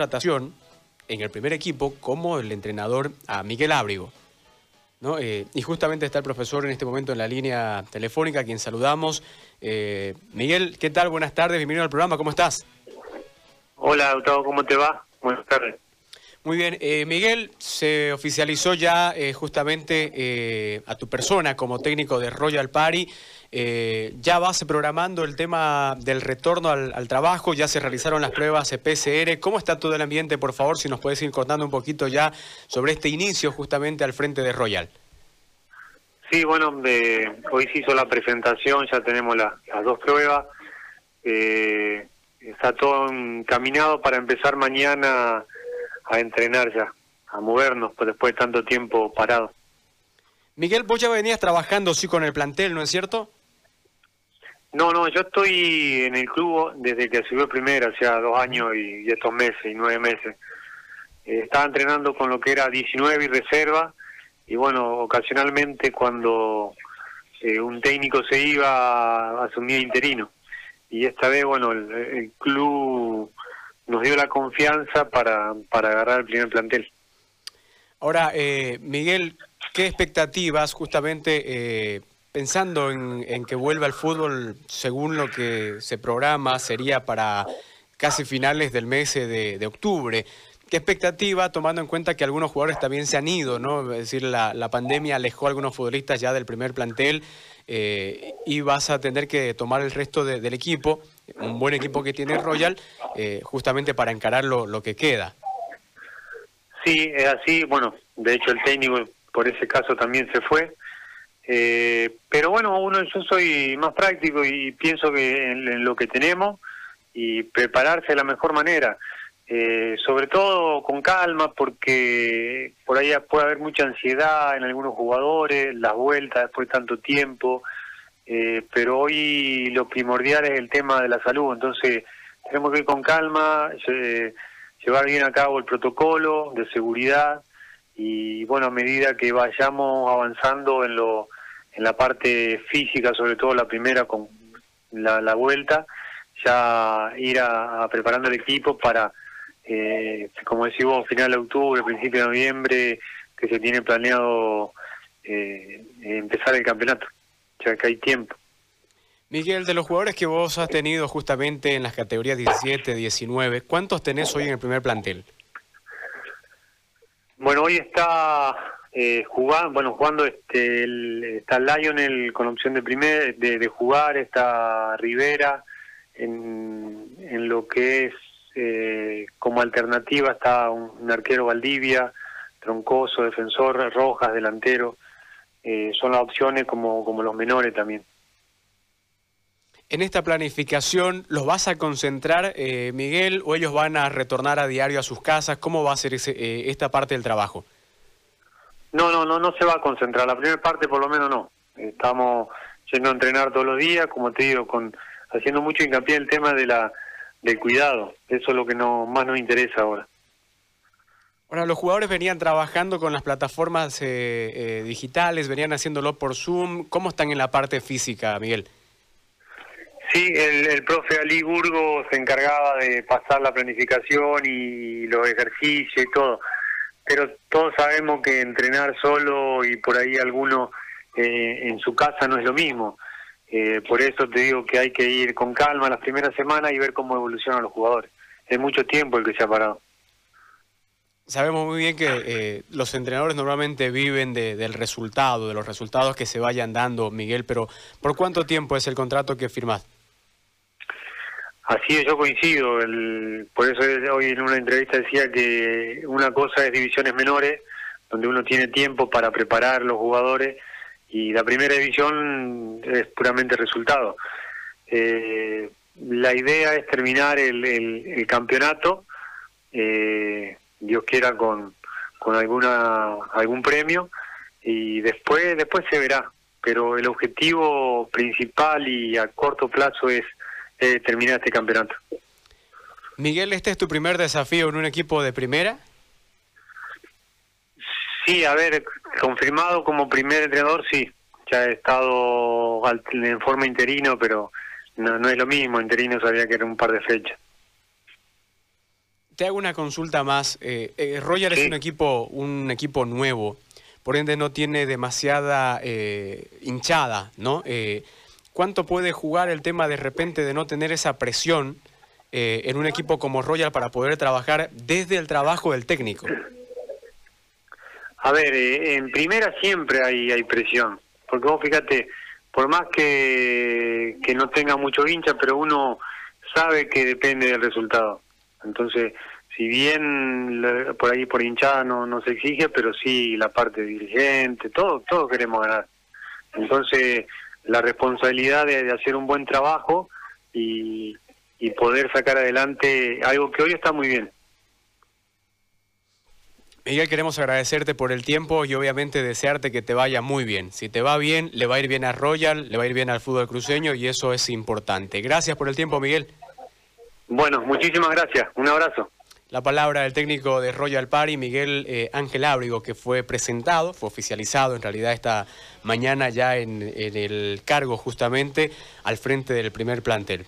contratación en el primer equipo como el entrenador a Miguel Ábrigo. ¿no? Eh, y justamente está el profesor en este momento en la línea telefónica, a quien saludamos. Eh, Miguel, ¿qué tal? Buenas tardes, bienvenido al programa, ¿cómo estás? Hola, Gustavo, ¿cómo te va? Buenas tardes. Muy bien, eh, Miguel, se oficializó ya eh, justamente eh, a tu persona como técnico de Royal Party. ya vas programando el tema del retorno al, trabajo, ya se realizaron las pruebas PCR. ¿Cómo está todo el ambiente, por favor, si nos puedes ir contando un poquito ya sobre este inicio justamente al frente de Royal? Sí, bueno, hoy se hizo la presentación, ya tenemos las dos pruebas. está todo encaminado para empezar mañana a entrenar ya, a movernos pues, después de tanto tiempo parado. Miguel, vos ya venías trabajando sí con el plantel, ¿no es cierto? No, no, yo estoy en el club desde que subió primera, o sea, dos años y, estos meses y nueve meses. Eh, estaba entrenando con lo que era 19 y reserva, y bueno, ocasionalmente cuando eh, un técnico se iba, asumía interino. Y esta vez, bueno, el club nos dio la confianza para, para agarrar el primer plantel. Ahora, eh, Miguel, ¿qué expectativas justamente eh, pensando en, que vuelva el fútbol según lo que se programa sería para casi finales del mes de, octubre? ¿Qué expectativa, tomando en cuenta que algunos jugadores también se han ido, ¿no? Es decir, la, la pandemia alejó a algunos futbolistas ya del primer plantel eh, y vas a tener que tomar el resto del equipo, un buen equipo que tiene Royal, eh, justamente para encarar lo, que queda. Sí, es así. Bueno, de hecho el técnico por ese caso también se fue. Eh, pero bueno, uno yo soy más práctico y pienso que en, lo que tenemos y prepararse de la mejor manera. Eh, sobre todo con calma porque por ahí puede haber mucha ansiedad en algunos jugadores, las vueltas después de tanto tiempo, pero hoy lo primordial es el tema de la salud, entonces tenemos que ir con calma, llevar bien a cabo el protocolo de seguridad y bueno, a medida que vayamos avanzando en lo en la parte física, sobre todo la primera con la, vuelta, ya ir a, preparando el equipo para, eh, como decimos, final de octubre, principio de noviembre, que se tiene planeado eh, empezar el campeonato, ya que hay tiempo. Miguel, de los jugadores que vos has tenido justamente en las categorías 17, 19, ¿cuántos tenés hoy en el primer plantel? Bueno, hoy está eh, jugando, bueno, jugando este, el, está Lionel con opción de primer, de, jugar, está Rivera, en, en lo que es eh, como alternativa está un, arquero Valdivia, Troncoso, defensor, Rojas, delantero, eh, son las opciones como, como los menores también en esta planificación, ¿los vas a concentrar, eh, Miguel, o ellos van a retornar a diario a sus casas? ¿Cómo va a ser eh, esta parte del trabajo? No, no, no, no se va a concentrar. La primera parte, por lo menos, no. Estamos yendo a entrenar todos los días, como te digo, con haciendo mucho hincapié en el tema de la del cuidado. Eso es lo que no, más nos interesa ahora. Ahora, los jugadores venían trabajando con las plataformas eh, digitales, venían haciéndolo por Zoom. ¿Cómo están en la parte física, Miguel? Sí, el, profe Ali Burgo se encargaba de pasar la planificación y los ejercicios y todo, pero todos sabemos que entrenar solo y por ahí alguno eh, en su casa no es lo mismo. Eh, por eso te digo que hay que ir con calma las primeras semanas y ver cómo evolucionan los jugadores. Es mucho tiempo el que se ha parado. Sabemos muy bien que eh, los entrenadores normalmente viven del resultado, de los resultados que se vayan dando, Miguel, pero ¿por cuánto tiempo es el contrato que firmaste? Así es, yo coincido. El, por eso hoy en una entrevista decía que una cosa es divisiones menores, donde uno tiene tiempo para preparar los jugadores, y la primera división es puramente resultado. Eh, la idea es terminar el, campeonato, eh, Dios quiera con, con alguna algún premio, y después después se verá. Pero el objetivo principal y a corto plazo es terminar este campeonato. Miguel, ¿este es tu primer desafío en un equipo de primera? Sí, a ver, confirmado como primer entrenador, sí. Ya he estado en forma interino, pero no, no es lo mismo. Interino sabía que era un par de fechas. te hago una consulta más. Eh, eh Royal es un equipo, un equipo nuevo, por ende no tiene demasiada eh, hinchada, ¿no? Eh, ¿Cuánto puede jugar el tema de repente de no tener esa presión en un equipo como Royal para poder trabajar desde el trabajo del técnico? A ver, en primera siempre hay, hay presión, porque vos fíjate, por más que, que no tenga mucho hincha, pero uno sabe que depende del resultado. Entonces, si bien por ahí por hinchada no, no se exige, pero sí la parte dirigente, todo, todos queremos ganar. Entonces, la responsabilidad de, hacer un buen trabajo y, y poder sacar adelante algo que hoy está muy bien. Miguel, queremos agradecerte por el tiempo y obviamente desearte que te vaya muy bien. Si te va bien, le va a ir bien a Royal, le va a ir bien al fútbol cruceño y eso es importante. Gracias por el tiempo, Miguel. Bueno, muchísimas gracias. Un abrazo. La palabra del técnico de Royal Party, Miguel eh, Ángel Ábrigo, que fue presentado, fue oficializado en realidad esta mañana ya en, en el cargo justamente al frente del primer plantel.